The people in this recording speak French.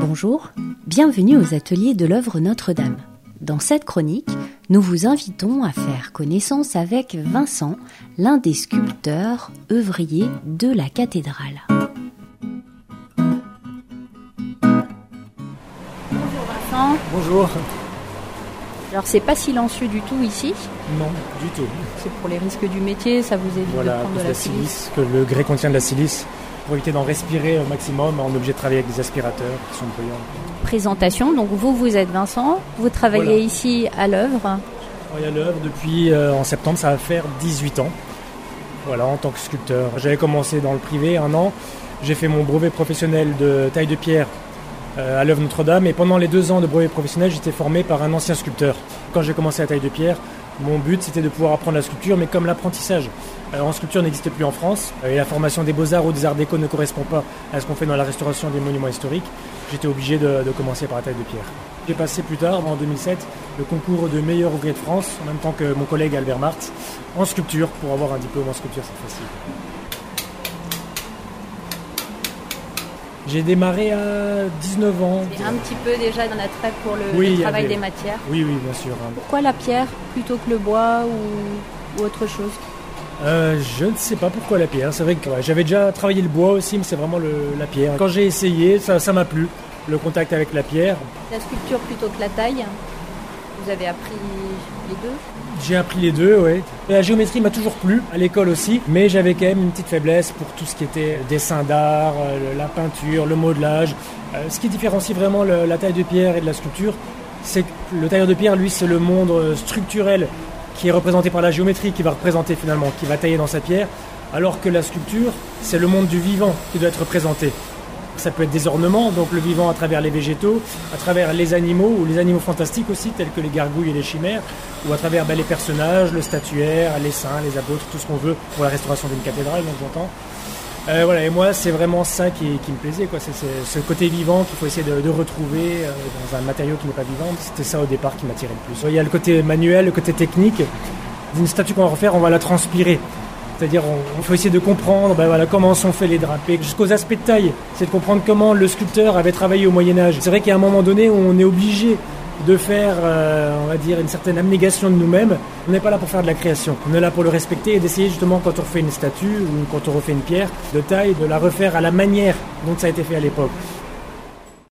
Bonjour, bienvenue aux ateliers de l'œuvre Notre-Dame. Dans cette chronique, nous vous invitons à faire connaissance avec Vincent, l'un des sculpteurs œuvriers de la cathédrale. Bonjour Vincent. Bonjour. Alors c'est pas silencieux du tout ici? Non, du tout. C'est pour les risques du métier, ça vous évite Voilà, de prendre de la la silice? silice, que le grès contient de la silice. Pour éviter d'en respirer au maximum, on est obligé de travailler avec des aspirateurs qui sont bruyants. Présentation, donc vous, vous êtes Vincent, vous travaillez Voilà. ici à l'œuvre. Travaille à l'œuvre depuis euh, en septembre, ça va faire 18 ans. Voilà, en tant que sculpteur. J'avais commencé dans le privé un an. J'ai fait mon brevet professionnel de taille de pierre euh, à l'œuvre Notre-Dame. Et pendant les deux ans de brevet professionnel, j'étais formé par un ancien sculpteur. Quand j'ai commencé la taille de pierre, mon but c'était de pouvoir apprendre la sculpture, mais comme l'apprentissage euh, en sculpture n'existait plus en France, et la formation des beaux-arts ou des arts déco ne correspond pas à ce qu'on fait dans la restauration des monuments historiques, j'étais obligé de, de commencer par la taille de pierre. J'ai passé plus tard, en 2007, le concours de meilleur ouvrier de France, en même temps que mon collègue Albert Marthe, en sculpture, pour avoir un diplôme en sculpture cette fois-ci. J'ai démarré à 19 ans. Un petit peu déjà d'un attrait pour le, Oui, travail avait- des matières. Oui, oui, bien sûr. hein. Pourquoi la pierre plutôt que le bois ou, ou autre chose? Euh, je ne sais pas pourquoi la pierre. C'est vrai que ouais, j'avais déjà travaillé le bois aussi, mais c'est vraiment le- la pierre. Quand j'ai essayé, ça ça m'a plu. Le contact avec la pierre. La sculpture plutôt que la taille? Vous avez appris les deux J'ai appris les deux, ouais. La géométrie m'a toujours plu, à l'école aussi, mais j'avais quand même une petite faiblesse pour tout ce qui était dessin d'art, euh, la peinture, le modelage. Euh, ce qui différencie vraiment la taille de pierre et de la sculpture, c'est que le tailleur de pierre, lui, c'est le monde euh, structurel qui est représenté par la géométrie, qui va représenter finalement, qui va tailler dans sa pierre, alors que la sculpture, c'est le monde du vivant qui doit être représenté. Ça peut être des ornements, donc le vivant à travers les végétaux, à travers les animaux ou les animaux fantastiques aussi, tels que les gargouilles et les chimères, ou à travers ben, les personnages, le statuaire, les saints, les apôtres, tout ce qu'on veut pour la restauration d'une cathédrale, donc j'entends. Euh, voilà, et moi, c'est vraiment ça qui, me plaisait, quoi. C'est ce côté vivant qu'il faut essayer de, de retrouver euh, dans un matériau qui n'est pas vivant. C'était ça au départ qui m'attirait le plus. Il y a le côté manuel, le côté technique. D'une statue qu'on va refaire, on va la transpirer. C'est-à-dire, on, faut essayer de comprendre ben voilà, comment sont faits les drapés, jusqu'aux aspects de taille. C'est de comprendre comment le sculpteur avait travaillé au Moyen-Âge. C'est vrai qu'à un moment donné, on est obligé de faire, euh, dire, une certaine abnégation de nous-mêmes. On n'est pas là pour faire de la création. On est là pour le respecter et d'essayer justement, quand on refait une statue ou quand on refait une pierre de taille, de la refaire à la manière dont ça a été fait à l'époque.